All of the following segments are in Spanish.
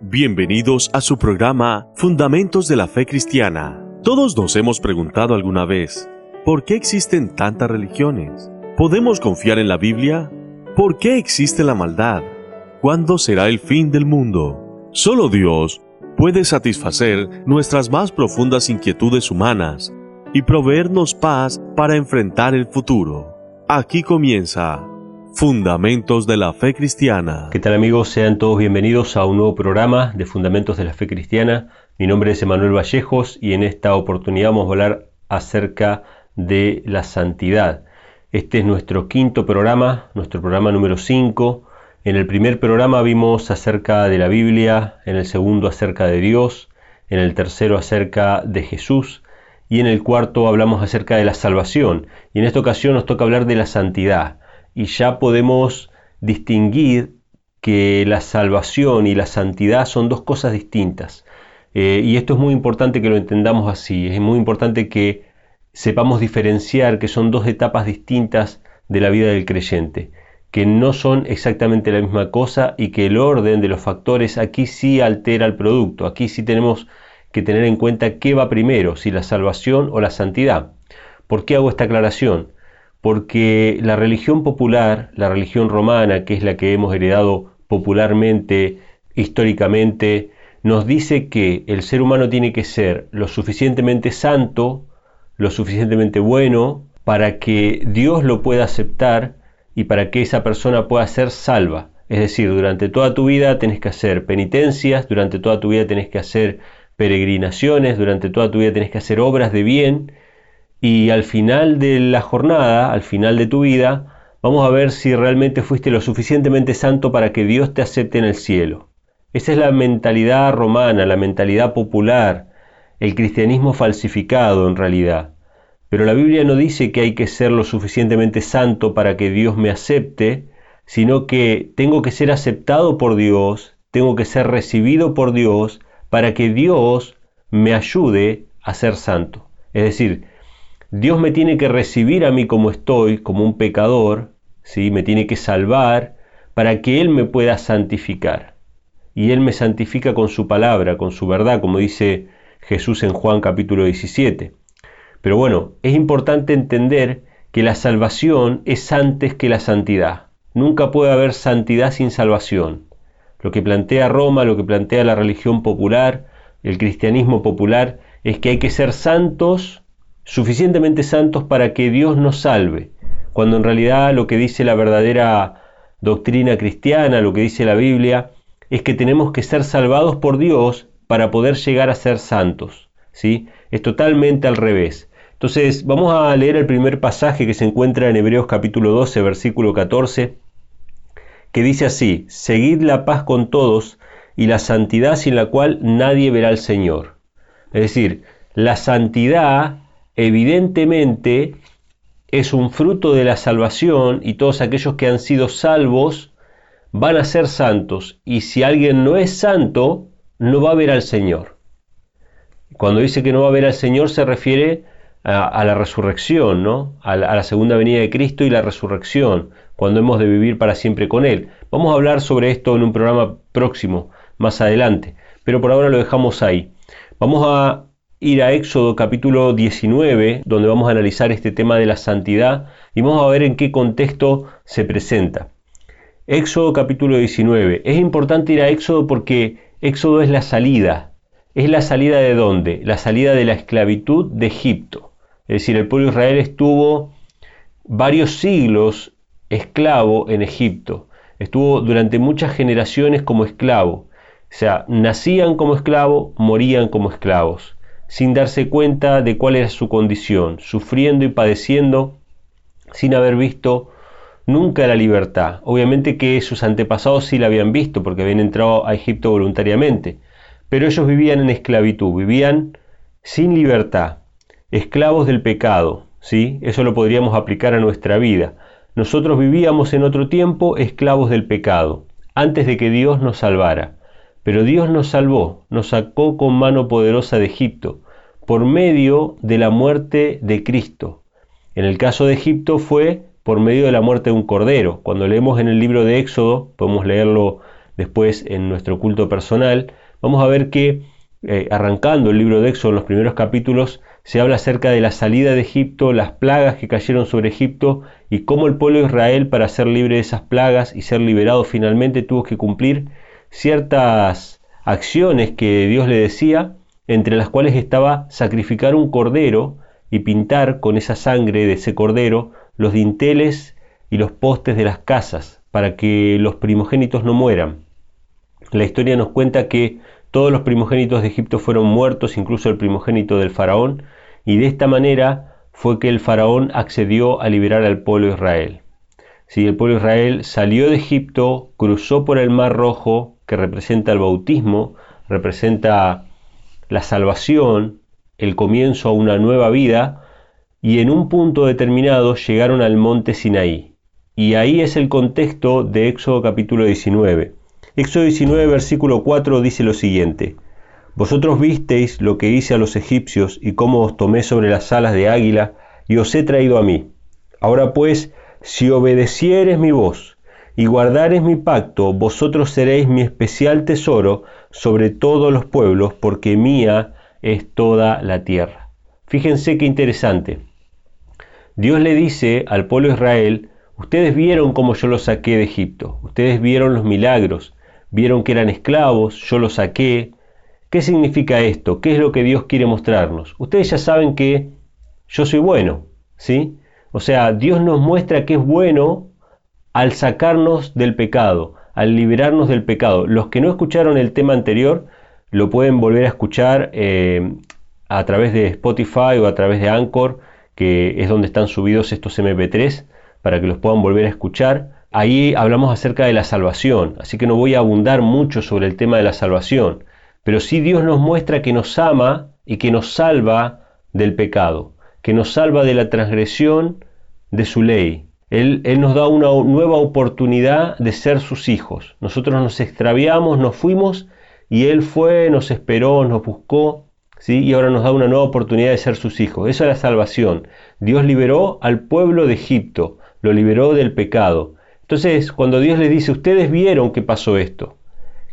Bienvenidos a su programa Fundamentos de la Fe Cristiana. Todos nos hemos preguntado alguna vez, ¿por qué existen tantas religiones? ¿Podemos confiar en la Biblia? ¿Por qué existe la maldad? ¿Cuándo será el fin del mundo? Solo Dios puede satisfacer nuestras más profundas inquietudes humanas y proveernos paz para enfrentar el futuro. Aquí comienza Fundamentos de la Fe Cristiana. ¿Qué tal amigos? Sean todos bienvenidos a un nuevo programa de Fundamentos de la Fe Cristiana. Mi nombre es Emanuel Vallejos y en esta oportunidad vamos a hablar acerca de la santidad. Este es nuestro quinto programa, nuestro programa número 5. En el primer programa vimos acerca de la Biblia, en el segundo acerca de Dios, en el tercero acerca de Jesús y en el cuarto hablamos acerca de la salvación. Y en esta ocasión nos toca hablar de la santidad y ya podemos distinguir que la salvación y la santidad son dos cosas distintas. Eh, y esto es muy importante que lo entendamos así, es muy importante que sepamos diferenciar que son dos etapas distintas de la vida del creyente, que no son exactamente la misma cosa y que el orden de los factores aquí sí altera el producto, aquí sí tenemos que tener en cuenta qué va primero, si la salvación o la santidad. ¿Por qué hago esta aclaración? Porque la religión popular, la religión romana, que es la que hemos heredado popularmente, históricamente, nos dice que el ser humano tiene que ser lo suficientemente santo, lo suficientemente bueno, para que Dios lo pueda aceptar y para que esa persona pueda ser salva. Es decir, durante toda tu vida tenés que hacer penitencias, durante toda tu vida tenés que hacer peregrinaciones, durante toda tu vida tenés que hacer obras de bien, y al final de la jornada, al final de tu vida, vamos a ver si realmente fuiste lo suficientemente santo para que Dios te acepte en el cielo. Esa es la mentalidad romana, la mentalidad popular, el cristianismo falsificado en realidad. Pero la Biblia no dice que hay que ser lo suficientemente santo para que Dios me acepte, sino que tengo que ser aceptado por Dios, tengo que ser recibido por Dios para que Dios me ayude a ser santo. Es decir, Dios me tiene que recibir a mí como estoy, como un pecador, ¿sí? me tiene que salvar para que Él me pueda santificar. Y Él me santifica con su palabra, con su verdad, como dice Jesús en Juan capítulo 17. Pero bueno, es importante entender que la salvación es antes que la santidad. Nunca puede haber santidad sin salvación. Lo que plantea Roma, lo que plantea la religión popular, el cristianismo popular, es que hay que ser santos suficientemente santos para que Dios nos salve, cuando en realidad lo que dice la verdadera doctrina cristiana, lo que dice la Biblia, es que tenemos que ser salvados por Dios para poder llegar a ser santos. ¿sí? Es totalmente al revés. Entonces vamos a leer el primer pasaje que se encuentra en Hebreos capítulo 12, versículo 14, que dice así, Seguid la paz con todos y la santidad sin la cual nadie verá al Señor. Es decir, la santidad evidentemente es un fruto de la salvación y todos aquellos que han sido salvos van a ser santos. Y si alguien no es santo, no va a ver al Señor. Cuando dice que no va a ver al Señor se refiere a, la resurrección, ¿no? A la, a la segunda venida de Cristo y la resurrección, cuando hemos de vivir para siempre con Él. Vamos a hablar sobre esto en un programa próximo, más adelante, pero por ahora lo dejamos ahí. Vamos a ir a Éxodo capítulo 19, donde vamos a analizar este tema de la santidad y vamos a ver en qué contexto se presenta. Éxodo capítulo 19. Es importante ir a Éxodo porque Éxodo es la salida. ¿Es la salida de dónde? La salida de la esclavitud de Egipto. Es decir, el pueblo de Israel estuvo varios siglos esclavo en Egipto. Estuvo durante muchas generaciones como esclavo. O sea, nacían como esclavos, morían como esclavos sin darse cuenta de cuál era su condición, sufriendo y padeciendo sin haber visto nunca la libertad. Obviamente que sus antepasados sí la habían visto porque habían entrado a Egipto voluntariamente, pero ellos vivían en esclavitud, vivían sin libertad, esclavos del pecado, ¿sí? Eso lo podríamos aplicar a nuestra vida. Nosotros vivíamos en otro tiempo esclavos del pecado, antes de que Dios nos salvara. Pero Dios nos salvó, nos sacó con mano poderosa de Egipto, por medio de la muerte de Cristo. En el caso de Egipto fue por medio de la muerte de un cordero. Cuando leemos en el libro de Éxodo, podemos leerlo después en nuestro culto personal, vamos a ver que eh, arrancando el libro de Éxodo en los primeros capítulos, se habla acerca de la salida de Egipto, las plagas que cayeron sobre Egipto y cómo el pueblo de Israel para ser libre de esas plagas y ser liberado finalmente tuvo que cumplir ciertas acciones que Dios le decía, entre las cuales estaba sacrificar un cordero y pintar con esa sangre de ese cordero los dinteles y los postes de las casas para que los primogénitos no mueran. La historia nos cuenta que todos los primogénitos de Egipto fueron muertos, incluso el primogénito del faraón, y de esta manera fue que el faraón accedió a liberar al pueblo de Israel. Si el pueblo Israel salió de Egipto, cruzó por el Mar Rojo, que representa el bautismo, representa la salvación, el comienzo a una nueva vida, y en un punto determinado llegaron al monte Sinaí. Y ahí es el contexto de Éxodo capítulo 19. Éxodo 19 versículo 4 dice lo siguiente. Vosotros visteis lo que hice a los egipcios y cómo os tomé sobre las alas de águila y os he traído a mí. Ahora pues, si obedecieres mi voz y guardares mi pacto, vosotros seréis mi especial tesoro sobre todos los pueblos, porque mía es toda la tierra. Fíjense qué interesante. Dios le dice al pueblo de Israel, ustedes vieron cómo yo los saqué de Egipto, ustedes vieron los milagros, vieron que eran esclavos, yo los saqué, ¿Qué significa esto? ¿Qué es lo que Dios quiere mostrarnos? Ustedes ya saben que yo soy bueno, ¿sí? O sea, Dios nos muestra que es bueno al sacarnos del pecado, al liberarnos del pecado. Los que no escucharon el tema anterior lo pueden volver a escuchar eh, a través de Spotify o a través de Anchor, que es donde están subidos estos MP3, para que los puedan volver a escuchar. Ahí hablamos acerca de la salvación, así que no voy a abundar mucho sobre el tema de la salvación pero sí Dios nos muestra que nos ama y que nos salva del pecado, que nos salva de la transgresión de su ley. Él, nos da una nueva oportunidad de ser sus hijos. Nosotros nos extraviamos, nos fuimos y Él fue, nos esperó, nos buscó, ¿sí? y ahora nos da una nueva oportunidad de ser sus hijos. Esa es la salvación. Dios liberó al pueblo de Egipto, lo liberó del pecado. Entonces, cuando Dios les dice, ustedes vieron que pasó esto,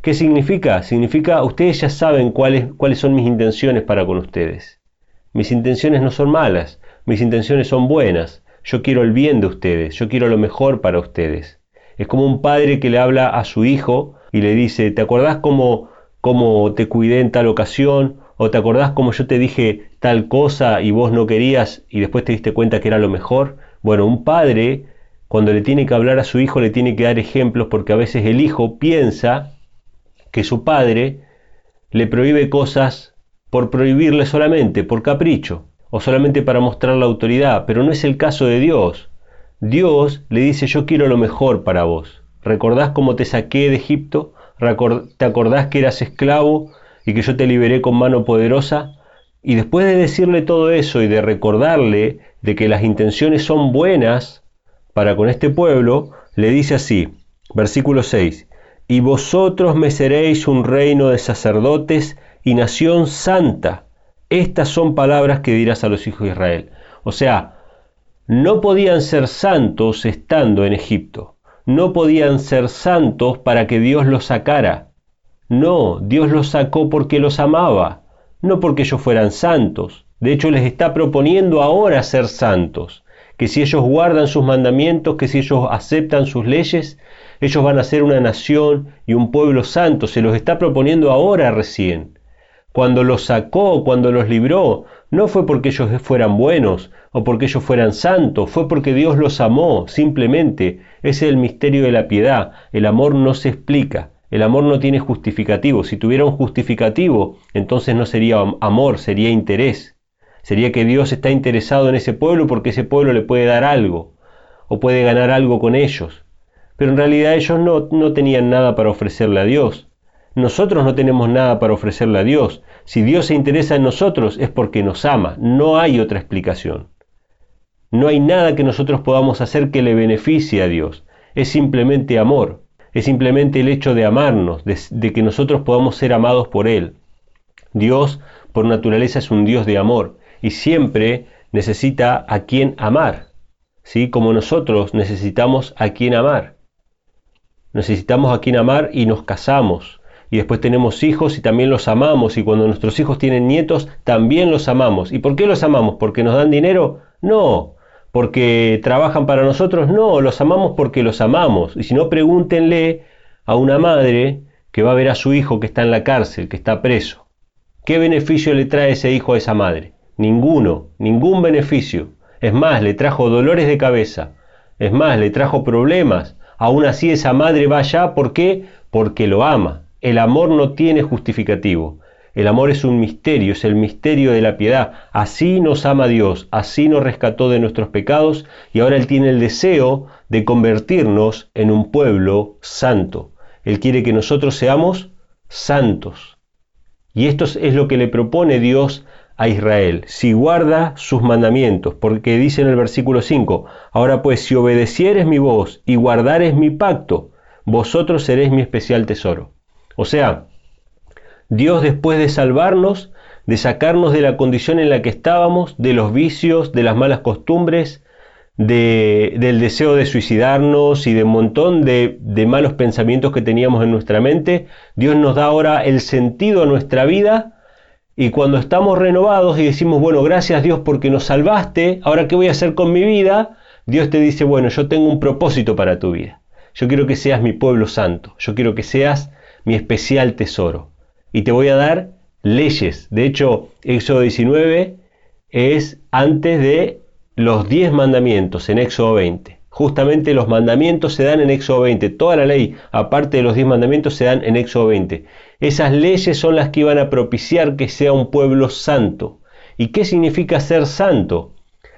¿Qué significa? Significa, ustedes ya saben cuáles, cuáles son mis intenciones para con ustedes. Mis intenciones no son malas, mis intenciones son buenas. Yo quiero el bien de ustedes, yo quiero lo mejor para ustedes. Es como un padre que le habla a su hijo y le dice, ¿te acordás cómo, cómo te cuidé en tal ocasión? ¿O te acordás cómo yo te dije tal cosa y vos no querías y después te diste cuenta que era lo mejor? Bueno, un padre cuando le tiene que hablar a su hijo le tiene que dar ejemplos porque a veces el hijo piensa que su padre le prohíbe cosas por prohibirle solamente, por capricho, o solamente para mostrar la autoridad, pero no es el caso de Dios. Dios le dice yo quiero lo mejor para vos. ¿Recordás cómo te saqué de Egipto? ¿Te acordás que eras esclavo y que yo te liberé con mano poderosa? Y después de decirle todo eso y de recordarle de que las intenciones son buenas para con este pueblo, le dice así, versículo 6, y vosotros me seréis un reino de sacerdotes y nación santa. Estas son palabras que dirás a los hijos de Israel. O sea, no podían ser santos estando en Egipto. No podían ser santos para que Dios los sacara. No, Dios los sacó porque los amaba, no porque ellos fueran santos. De hecho, les está proponiendo ahora ser santos, que si ellos guardan sus mandamientos, que si ellos aceptan sus leyes, ellos van a ser una nación y un pueblo santo, se los está proponiendo ahora recién. Cuando los sacó, cuando los libró, no fue porque ellos fueran buenos o porque ellos fueran santos, fue porque Dios los amó, simplemente. Ese es el misterio de la piedad. El amor no se explica, el amor no tiene justificativo. Si tuviera un justificativo, entonces no sería amor, sería interés. Sería que Dios está interesado en ese pueblo porque ese pueblo le puede dar algo o puede ganar algo con ellos pero en realidad ellos no, no tenían nada para ofrecerle a Dios. Nosotros no tenemos nada para ofrecerle a Dios. Si Dios se interesa en nosotros es porque nos ama. No hay otra explicación. No hay nada que nosotros podamos hacer que le beneficie a Dios. Es simplemente amor. Es simplemente el hecho de amarnos, de, que nosotros podamos ser amados por Él. Dios, por naturaleza, es un Dios de amor y siempre necesita a quien amar. ¿sí? Como nosotros necesitamos a quien amar. necesitamos a quien amar y nos casamos. Y después tenemos hijos y también los amamos. Y cuando nuestros hijos tienen nietos, también los amamos. ¿Y por qué los amamos? ¿Porque nos dan dinero? No. ¿Porque trabajan para nosotros? No. Los amamos porque los amamos. Y si no, pregúntenle a una madre que va a ver a su hijo que está en la cárcel, que está preso. ¿Qué beneficio le trae ese hijo a esa madre? Ninguno, ningún beneficio. Es más, le trajo dolores de cabeza. Es más, le trajo problemas. Aún así esa madre va allá, ¿por qué? Porque lo ama. El amor no tiene justificativo. El amor es un misterio, es el misterio de la piedad. Así nos ama Dios, así nos rescató de nuestros pecados y ahora Él tiene el deseo de convertirnos en un pueblo santo. Él quiere que nosotros seamos santos. Y esto es lo que le propone Dios a Israel, si guarda sus mandamientos, porque dice en el versículo 5, ahora pues si obedecieres mi voz y guardares mi pacto, vosotros seréis mi especial tesoro. O sea, Dios después de salvarnos, de sacarnos de la condición en la que estábamos, de los vicios, de las malas costumbres, del deseo de suicidarnos y de un montón de, de malos pensamientos que teníamos en nuestra mente, Dios nos da ahora el sentido a nuestra vida y cuando estamos renovados y decimos, bueno, gracias Dios porque nos salvaste, ahora qué voy a hacer con mi vida, Dios te dice, bueno, yo tengo un propósito para tu vida. Yo quiero que seas mi pueblo santo, yo quiero que seas mi especial tesoro. Y te voy a dar leyes. De hecho, Éxodo 19 es antes de los 10 mandamientos en Éxodo 20. Justamente los mandamientos se dan en Éxodo 20. Toda la ley, aparte de los 10 mandamientos, se dan en Éxodo 20. Esas leyes son las que iban a propiciar que sea un pueblo santo. ¿Y qué significa ser santo?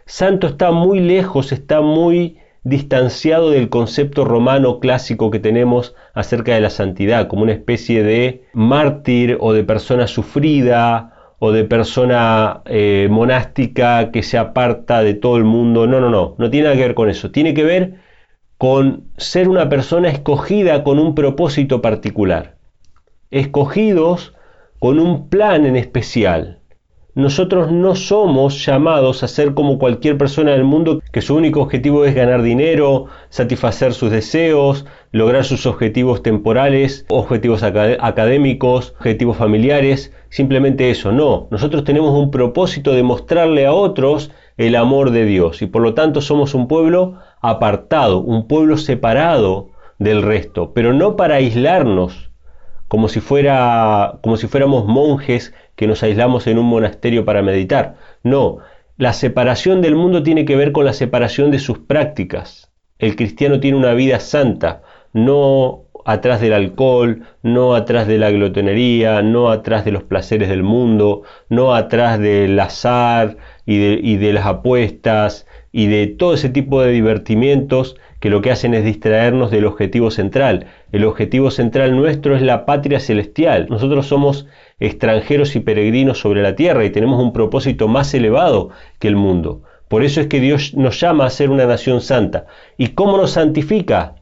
Santo está muy lejos, está muy distanciado del concepto romano clásico que tenemos acerca de la santidad, como una especie de mártir o de persona sufrida o de persona eh, monástica que se aparta de todo el mundo. No, no, no, no tiene nada que ver con eso. Tiene que ver con ser una persona escogida con un propósito particular escogidos con un plan en especial. Nosotros no somos llamados a ser como cualquier persona del mundo que su único objetivo es ganar dinero, satisfacer sus deseos, lograr sus objetivos temporales, objetivos académicos, objetivos familiares, simplemente eso. No, nosotros tenemos un propósito de mostrarle a otros el amor de Dios y por lo tanto somos un pueblo apartado, un pueblo separado del resto, pero no para aislarnos como si, fuera, como si fuéramos monjes que nos aislamos en un monasterio para meditar. No, la separación del mundo tiene que ver con la separación de sus prácticas. El cristiano tiene una vida santa, no atrás del alcohol, no atrás de la glotonería, no atrás de los placeres del mundo, no atrás del azar y de, y de las apuestas y de todo ese tipo de divertimientos que lo que hacen es distraernos del objetivo central. El objetivo central nuestro es la patria celestial. Nosotros somos extranjeros y peregrinos sobre la tierra y tenemos un propósito más elevado que el mundo. Por eso es que Dios nos llama a ser una nación santa. ¿Y cómo nos santifica?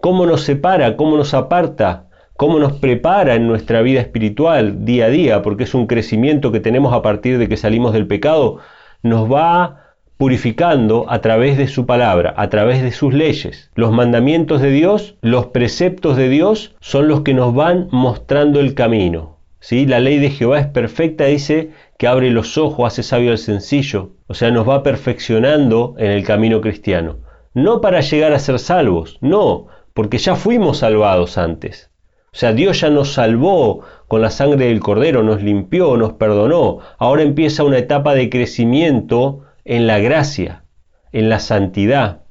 ¿Cómo nos separa? ¿Cómo nos aparta? ¿Cómo nos prepara en nuestra vida espiritual día a día? Porque es un crecimiento que tenemos a partir de que salimos del pecado. Nos va purificando a través de su palabra, a través de sus leyes. Los mandamientos de Dios, los preceptos de Dios son los que nos van mostrando el camino. ¿sí? La ley de Jehová es perfecta, dice que abre los ojos, hace sabio al sencillo, o sea, nos va perfeccionando en el camino cristiano. No para llegar a ser salvos, no, porque ya fuimos salvados antes. O sea, Dios ya nos salvó con la sangre del cordero, nos limpió, nos perdonó. Ahora empieza una etapa de crecimiento en la gracia, en la santidad.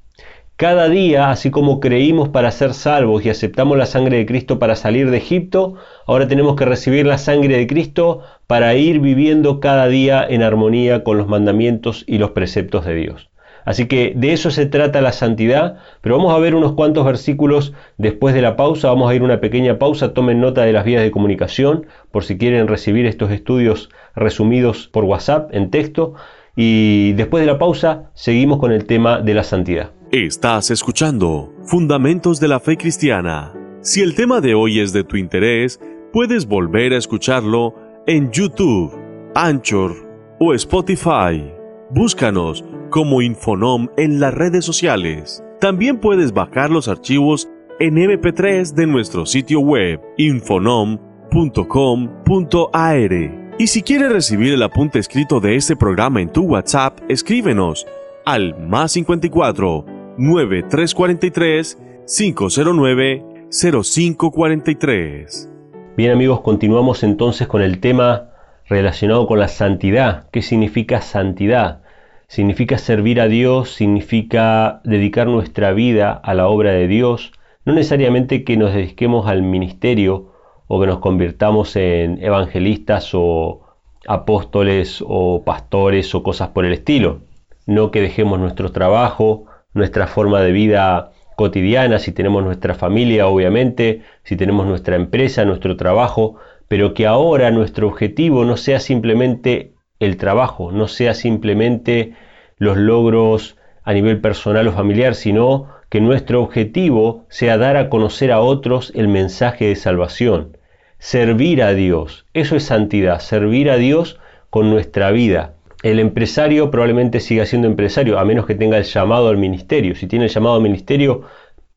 Cada día, así como creímos para ser salvos y aceptamos la sangre de Cristo para salir de Egipto, ahora tenemos que recibir la sangre de Cristo para ir viviendo cada día en armonía con los mandamientos y los preceptos de Dios. Así que de eso se trata la santidad, pero vamos a ver unos cuantos versículos después de la pausa, vamos a ir una pequeña pausa, tomen nota de las vías de comunicación por si quieren recibir estos estudios resumidos por WhatsApp en texto y después de la pausa seguimos con el tema de la santidad. Estás escuchando Fundamentos de la Fe Cristiana. Si el tema de hoy es de tu interés, puedes volver a escucharlo en YouTube, Anchor o Spotify. Búscanos como Infonom en las redes sociales. También puedes bajar los archivos en MP3 de nuestro sitio web infonom.com.ar. Y si quieres recibir el apunte escrito de este programa en tu WhatsApp, escríbenos al más 54 9343 509 0543. Bien amigos, continuamos entonces con el tema relacionado con la santidad. ¿Qué significa santidad? Significa servir a Dios, significa dedicar nuestra vida a la obra de Dios, no necesariamente que nos dediquemos al ministerio o que nos convirtamos en evangelistas o apóstoles o pastores o cosas por el estilo, no que dejemos nuestro trabajo, nuestra forma de vida cotidiana, si tenemos nuestra familia, obviamente, si tenemos nuestra empresa, nuestro trabajo, pero que ahora nuestro objetivo no sea simplemente el trabajo, no sea simplemente los logros a nivel personal o familiar, sino que nuestro objetivo sea dar a conocer a otros el mensaje de salvación, servir a Dios. Eso es santidad, servir a Dios con nuestra vida. El empresario probablemente siga siendo empresario, a menos que tenga el llamado al ministerio. Si tiene el llamado al ministerio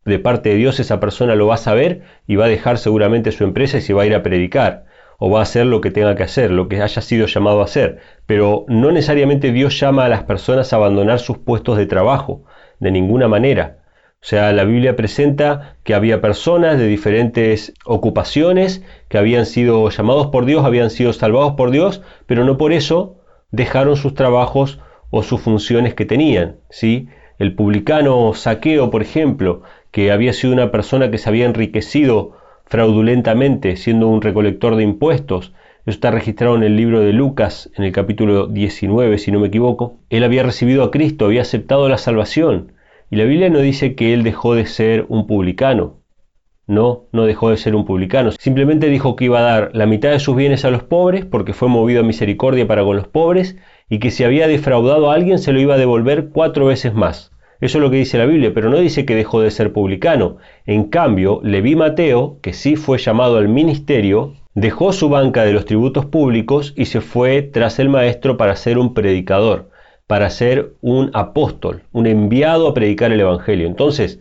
de parte de Dios, esa persona lo va a saber y va a dejar seguramente su empresa y se va a ir a predicar o va a hacer lo que tenga que hacer, lo que haya sido llamado a hacer. Pero no necesariamente Dios llama a las personas a abandonar sus puestos de trabajo, de ninguna manera. O sea, la Biblia presenta que había personas de diferentes ocupaciones que habían sido llamados por Dios, habían sido salvados por Dios, pero no por eso dejaron sus trabajos o sus funciones que tenían. ¿sí? El publicano Saqueo, por ejemplo, que había sido una persona que se había enriquecido fraudulentamente siendo un recolector de impuestos, eso está registrado en el libro de Lucas, en el capítulo 19, si no me equivoco. Él había recibido a Cristo, había aceptado la salvación. Y la Biblia no dice que él dejó de ser un publicano. No, no dejó de ser un publicano. Simplemente dijo que iba a dar la mitad de sus bienes a los pobres porque fue movido a misericordia para con los pobres y que si había defraudado a alguien se lo iba a devolver cuatro veces más. Eso es lo que dice la Biblia, pero no dice que dejó de ser publicano. En cambio, Leví Mateo, que sí fue llamado al ministerio, dejó su banca de los tributos públicos y se fue tras el maestro para ser un predicador, para ser un apóstol, un enviado a predicar el Evangelio. Entonces,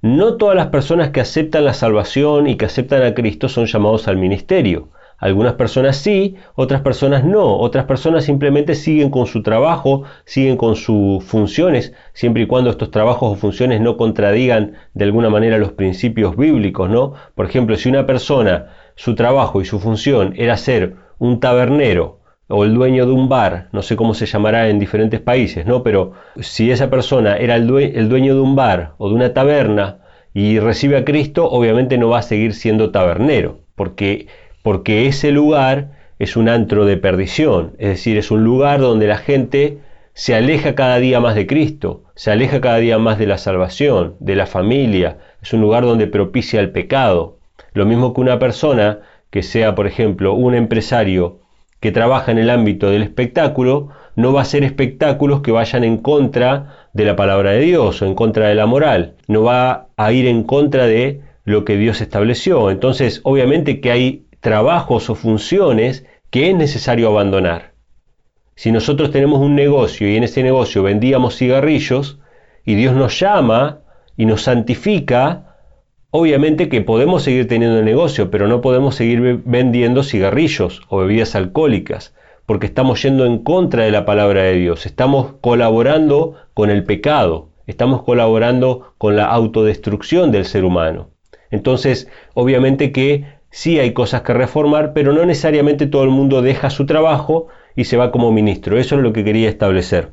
no todas las personas que aceptan la salvación y que aceptan a Cristo son llamados al ministerio. Algunas personas sí, otras personas no. Otras personas simplemente siguen con su trabajo, siguen con sus funciones, siempre y cuando estos trabajos o funciones no contradigan de alguna manera los principios bíblicos, ¿no? Por ejemplo, si una persona, su trabajo y su función era ser un tabernero o el dueño de un bar, no sé cómo se llamará en diferentes países, ¿no? Pero si esa persona era el, dueño de un bar o de una taberna y recibe a Cristo, obviamente no va a seguir siendo tabernero, porque, porque ese lugar es un antro de perdición, es decir, es un lugar donde la gente se aleja cada día más de Cristo, se aleja cada día más de la salvación, de la familia, es un lugar donde propicia el pecado. Lo mismo que una persona que sea, por ejemplo, un empresario que trabaja en el ámbito del espectáculo no va a hacer espectáculos que vayan en contra de la palabra de Dios o en contra de la moral, no va a ir en contra de lo que Dios estableció. Entonces, obviamente que hay trabajos o funciones que es necesario abandonar. Si nosotros tenemos un negocio y en ese negocio vendíamos cigarrillos y Dios nos llama y nos santifica, Obviamente que podemos seguir teniendo negocio, pero no podemos seguir vendiendo cigarrillos o bebidas alcohólicas, porque estamos yendo en contra de la palabra de Dios, estamos colaborando con el pecado, estamos colaborando con la autodestrucción del ser humano. Entonces, obviamente que sí hay cosas que reformar, pero no necesariamente todo el mundo deja su trabajo y se va como ministro. Eso es lo que quería establecer.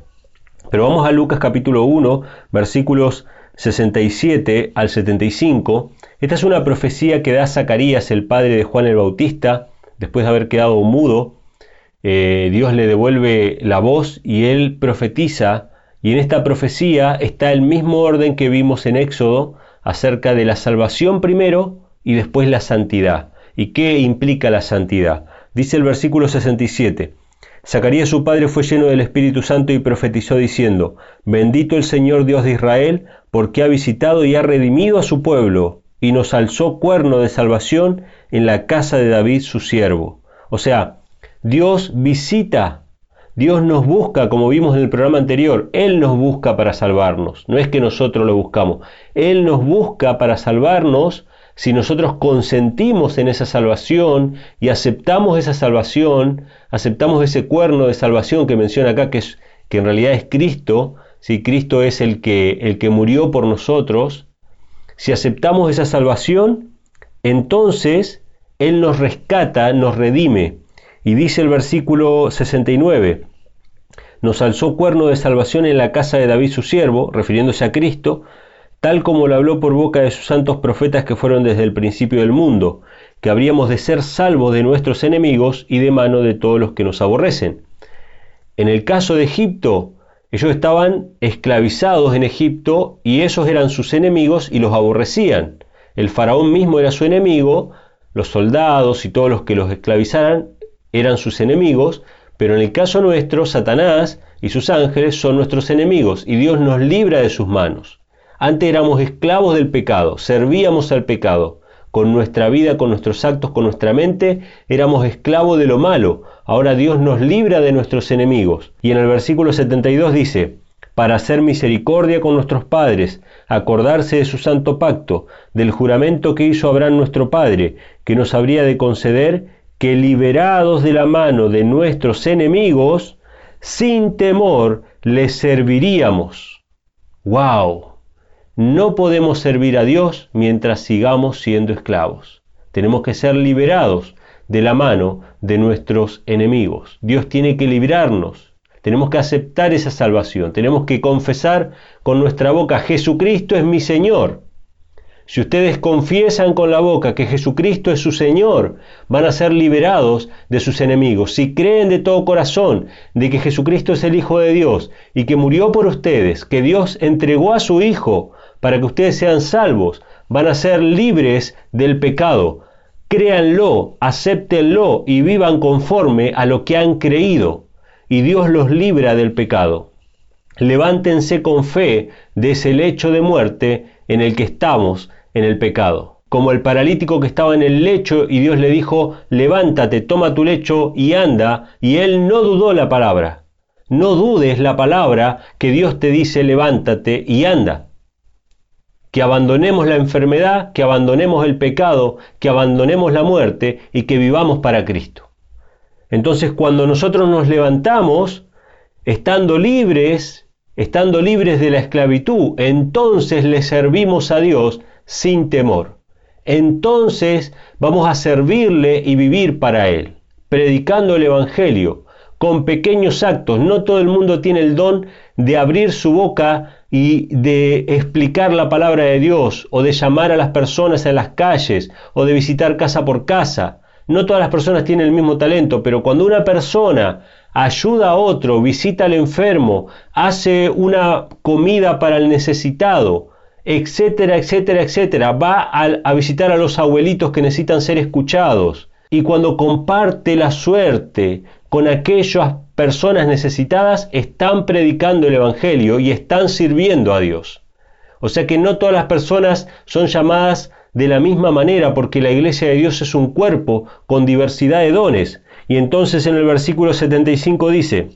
Pero vamos a Lucas capítulo 1, versículos 67 al 75. Esta es una profecía que da Zacarías, el padre de Juan el Bautista, después de haber quedado mudo. Eh, Dios le devuelve la voz y él profetiza, y en esta profecía está el mismo orden que vimos en Éxodo acerca de la salvación primero y después la santidad. ¿Y qué implica la santidad? Dice el versículo 67. Zacarías su padre fue lleno del Espíritu Santo y profetizó diciendo, Bendito el Señor Dios de Israel, porque ha visitado y ha redimido a su pueblo, y nos alzó cuerno de salvación en la casa de David su siervo. O sea, Dios visita, Dios nos busca, como vimos en el programa anterior, Él nos busca para salvarnos, no es que nosotros lo buscamos, Él nos busca para salvarnos si nosotros consentimos en esa salvación y aceptamos esa salvación, aceptamos ese cuerno de salvación que menciona acá, que, es, que en realidad es Cristo, si Cristo es el que, el que murió por nosotros, si aceptamos esa salvación, entonces Él nos rescata, nos redime. Y dice el versículo 69, nos alzó cuerno de salvación en la casa de David su siervo, refiriéndose a Cristo, tal como lo habló por boca de sus santos profetas que fueron desde el principio del mundo, que habríamos de ser salvos de nuestros enemigos y de mano de todos los que nos aborrecen. En el caso de Egipto, ellos estaban esclavizados en Egipto y esos eran sus enemigos y los aborrecían. El faraón mismo era su enemigo, los soldados y todos los que los esclavizaran eran sus enemigos, pero en el caso nuestro, Satanás y sus ángeles son nuestros enemigos y Dios nos libra de sus manos. Antes éramos esclavos del pecado, servíamos al pecado. Con nuestra vida, con nuestros actos, con nuestra mente, éramos esclavos de lo malo. Ahora Dios nos libra de nuestros enemigos. Y en el versículo 72 dice, para hacer misericordia con nuestros padres, acordarse de su santo pacto, del juramento que hizo Abraham nuestro Padre, que nos habría de conceder que liberados de la mano de nuestros enemigos, sin temor les serviríamos. ¡Wow! No podemos servir a Dios mientras sigamos siendo esclavos. Tenemos que ser liberados de la mano de nuestros enemigos. Dios tiene que librarnos. Tenemos que aceptar esa salvación. Tenemos que confesar con nuestra boca, Jesucristo es mi Señor. Si ustedes confiesan con la boca que Jesucristo es su Señor, van a ser liberados de sus enemigos. Si creen de todo corazón de que Jesucristo es el Hijo de Dios y que murió por ustedes, que Dios entregó a su Hijo para que ustedes sean salvos, van a ser libres del pecado. Créanlo, acéptenlo y vivan conforme a lo que han creído. Y Dios los libra del pecado. Levántense con fe de ese lecho de muerte en el que estamos en el pecado. Como el paralítico que estaba en el lecho y Dios le dijo, levántate, toma tu lecho y anda, y él no dudó la palabra. No dudes la palabra que Dios te dice, levántate y anda. Que abandonemos la enfermedad, que abandonemos el pecado, que abandonemos la muerte y que vivamos para Cristo. Entonces cuando nosotros nos levantamos, estando libres, estando libres de la esclavitud, entonces le servimos a Dios sin temor. Entonces vamos a servirle y vivir para Él, predicando el Evangelio, con pequeños actos. No todo el mundo tiene el don de abrir su boca y de explicar la palabra de Dios, o de llamar a las personas en las calles, o de visitar casa por casa. No todas las personas tienen el mismo talento, pero cuando una persona ayuda a otro, visita al enfermo, hace una comida para el necesitado, etcétera, etcétera, etcétera. Va a, visitar a los abuelitos que necesitan ser escuchados. Y cuando comparte la suerte con aquellas personas necesitadas, están predicando el Evangelio y están sirviendo a Dios. O sea que no todas las personas son llamadas de la misma manera porque la iglesia de Dios es un cuerpo con diversidad de dones. Y entonces en el versículo 75 dice,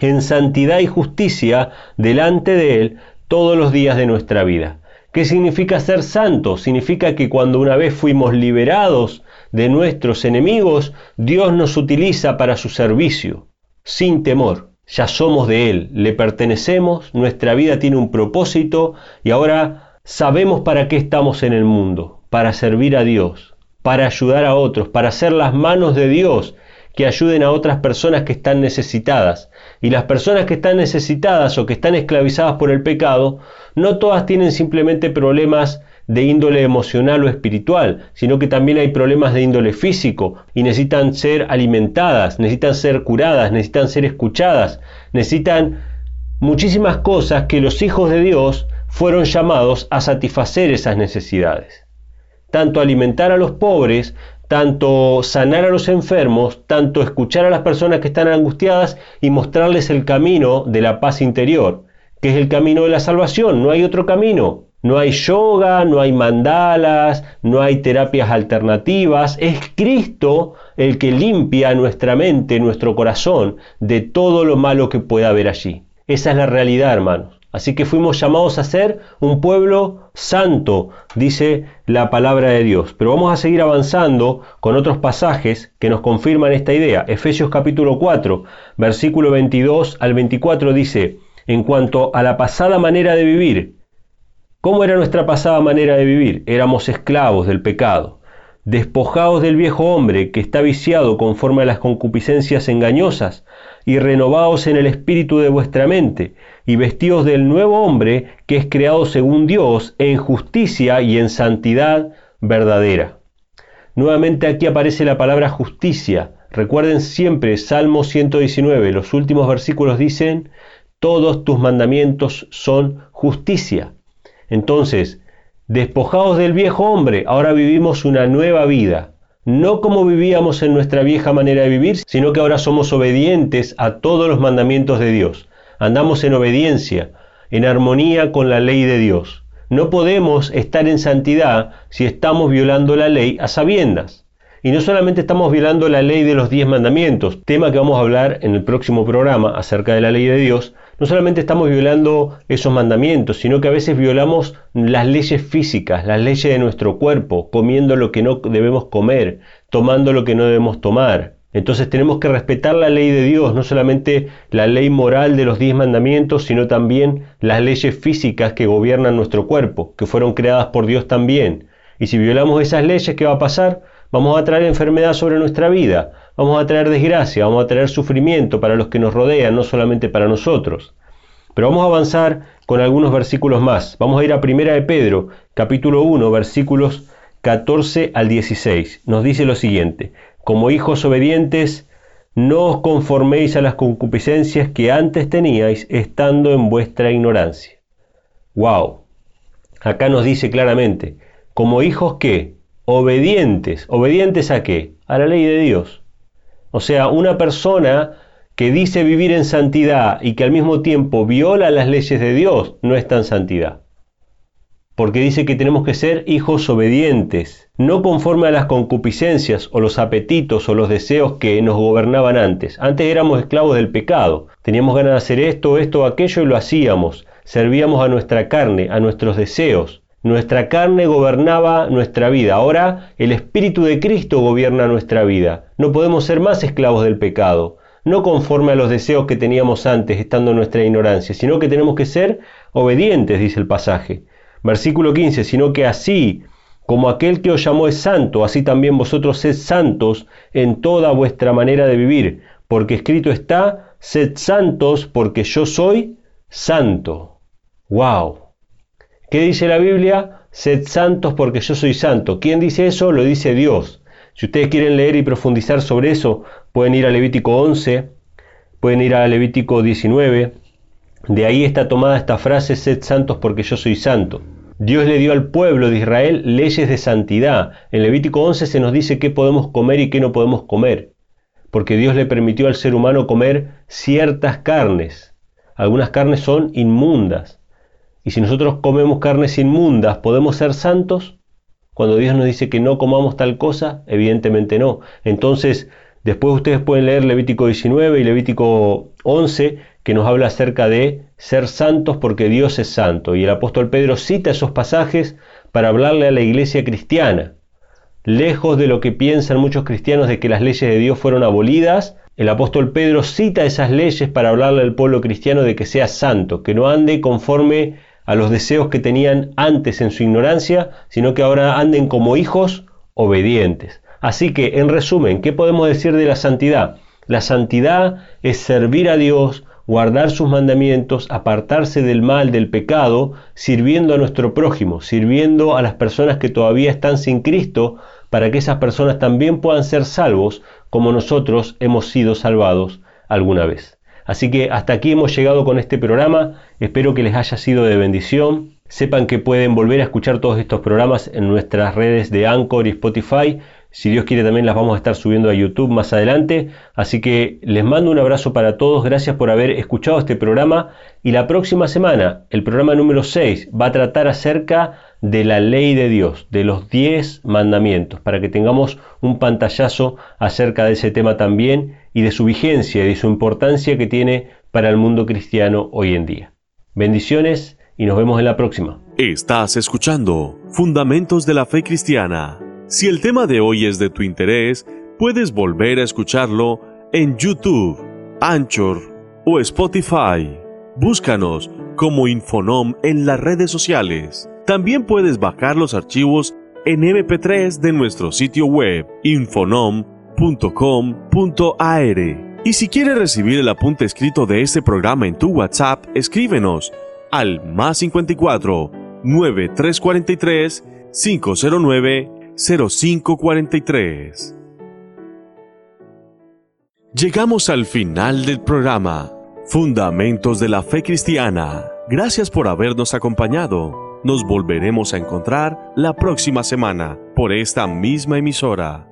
en santidad y justicia delante de Él todos los días de nuestra vida. ¿Qué significa ser santo? Significa que cuando una vez fuimos liberados de nuestros enemigos, Dios nos utiliza para su servicio, sin temor. Ya somos de Él, le pertenecemos, nuestra vida tiene un propósito y ahora sabemos para qué estamos en el mundo, para servir a Dios, para ayudar a otros, para ser las manos de Dios que ayuden a otras personas que están necesitadas. Y las personas que están necesitadas o que están esclavizadas por el pecado, no todas tienen simplemente problemas de índole emocional o espiritual, sino que también hay problemas de índole físico y necesitan ser alimentadas, necesitan ser curadas, necesitan ser escuchadas, necesitan muchísimas cosas que los hijos de Dios fueron llamados a satisfacer esas necesidades. Tanto alimentar a los pobres tanto sanar a los enfermos, tanto escuchar a las personas que están angustiadas y mostrarles el camino de la paz interior, que es el camino de la salvación, no hay otro camino. No hay yoga, no hay mandalas, no hay terapias alternativas. Es Cristo el que limpia nuestra mente, nuestro corazón, de todo lo malo que pueda haber allí. Esa es la realidad, hermanos. Así que fuimos llamados a ser un pueblo santo, dice la palabra de Dios. Pero vamos a seguir avanzando con otros pasajes que nos confirman esta idea. Efesios capítulo 4, versículo 22 al 24 dice, en cuanto a la pasada manera de vivir, ¿cómo era nuestra pasada manera de vivir? Éramos esclavos del pecado despojados del viejo hombre que está viciado conforme a las concupiscencias engañosas, y renovados en el espíritu de vuestra mente, y vestidos del nuevo hombre que es creado según Dios en justicia y en santidad verdadera. Nuevamente aquí aparece la palabra justicia. Recuerden siempre Salmo 119, los últimos versículos dicen, todos tus mandamientos son justicia. Entonces, Despojados del viejo hombre, ahora vivimos una nueva vida. No como vivíamos en nuestra vieja manera de vivir, sino que ahora somos obedientes a todos los mandamientos de Dios. Andamos en obediencia, en armonía con la ley de Dios. No podemos estar en santidad si estamos violando la ley a sabiendas. Y no solamente estamos violando la ley de los diez mandamientos, tema que vamos a hablar en el próximo programa acerca de la ley de Dios, no solamente estamos violando esos mandamientos, sino que a veces violamos las leyes físicas, las leyes de nuestro cuerpo, comiendo lo que no debemos comer, tomando lo que no debemos tomar. Entonces tenemos que respetar la ley de Dios, no solamente la ley moral de los diez mandamientos, sino también las leyes físicas que gobiernan nuestro cuerpo, que fueron creadas por Dios también. Y si violamos esas leyes, ¿qué va a pasar? Vamos a traer enfermedad sobre nuestra vida, vamos a traer desgracia, vamos a traer sufrimiento para los que nos rodean, no solamente para nosotros. Pero vamos a avanzar con algunos versículos más. Vamos a ir a Primera de Pedro, capítulo 1, versículos 14 al 16. Nos dice lo siguiente, como hijos obedientes, no os conforméis a las concupiscencias que antes teníais estando en vuestra ignorancia. ¡Wow! Acá nos dice claramente, como hijos que, obedientes, obedientes a qué? A la ley de Dios. O sea, una persona que dice vivir en santidad y que al mismo tiempo viola las leyes de Dios, no está en santidad. Porque dice que tenemos que ser hijos obedientes, no conforme a las concupiscencias o los apetitos o los deseos que nos gobernaban antes. Antes éramos esclavos del pecado, teníamos ganas de hacer esto, esto, aquello y lo hacíamos. Servíamos a nuestra carne, a nuestros deseos. Nuestra carne gobernaba nuestra vida. Ahora el Espíritu de Cristo gobierna nuestra vida. No podemos ser más esclavos del pecado, no conforme a los deseos que teníamos antes, estando en nuestra ignorancia, sino que tenemos que ser obedientes, dice el pasaje. Versículo 15, sino que así como aquel que os llamó es santo, así también vosotros sed santos en toda vuestra manera de vivir, porque escrito está, sed santos porque yo soy santo. ¡Wow! ¿Qué dice la Biblia? Sed santos porque yo soy santo. ¿Quién dice eso? Lo dice Dios. Si ustedes quieren leer y profundizar sobre eso, pueden ir a Levítico 11, pueden ir a Levítico 19. De ahí está tomada esta frase, sed santos porque yo soy santo. Dios le dio al pueblo de Israel leyes de santidad. En Levítico 11 se nos dice qué podemos comer y qué no podemos comer. Porque Dios le permitió al ser humano comer ciertas carnes. Algunas carnes son inmundas. Y si nosotros comemos carnes inmundas, ¿podemos ser santos? Cuando Dios nos dice que no comamos tal cosa, evidentemente no. Entonces, después ustedes pueden leer Levítico 19 y Levítico 11, que nos habla acerca de ser santos porque Dios es santo. Y el apóstol Pedro cita esos pasajes para hablarle a la iglesia cristiana. Lejos de lo que piensan muchos cristianos de que las leyes de Dios fueron abolidas, el apóstol Pedro cita esas leyes para hablarle al pueblo cristiano de que sea santo, que no ande conforme a los deseos que tenían antes en su ignorancia, sino que ahora anden como hijos obedientes. Así que, en resumen, ¿qué podemos decir de la santidad? La santidad es servir a Dios, guardar sus mandamientos, apartarse del mal, del pecado, sirviendo a nuestro prójimo, sirviendo a las personas que todavía están sin Cristo, para que esas personas también puedan ser salvos como nosotros hemos sido salvados alguna vez. Así que hasta aquí hemos llegado con este programa, espero que les haya sido de bendición. Sepan que pueden volver a escuchar todos estos programas en nuestras redes de Anchor y Spotify. Si Dios quiere también las vamos a estar subiendo a YouTube más adelante. Así que les mando un abrazo para todos. Gracias por haber escuchado este programa. Y la próxima semana, el programa número 6, va a tratar acerca de la ley de Dios, de los 10 mandamientos, para que tengamos un pantallazo acerca de ese tema también y de su vigencia y de su importancia que tiene para el mundo cristiano hoy en día. Bendiciones y nos vemos en la próxima. Estás escuchando Fundamentos de la Fe Cristiana. Si el tema de hoy es de tu interés, puedes volver a escucharlo en YouTube, Anchor o Spotify. Búscanos como Infonom en las redes sociales. También puedes bajar los archivos en MP3 de nuestro sitio web Y si quieres recibir el apunte escrito de este programa en tu WhatsApp, escríbenos al más 54 9343 509 0543. Llegamos al final del programa. Fundamentos de la Fe Cristiana. Gracias por habernos acompañado. Nos volveremos a encontrar la próxima semana por esta misma emisora.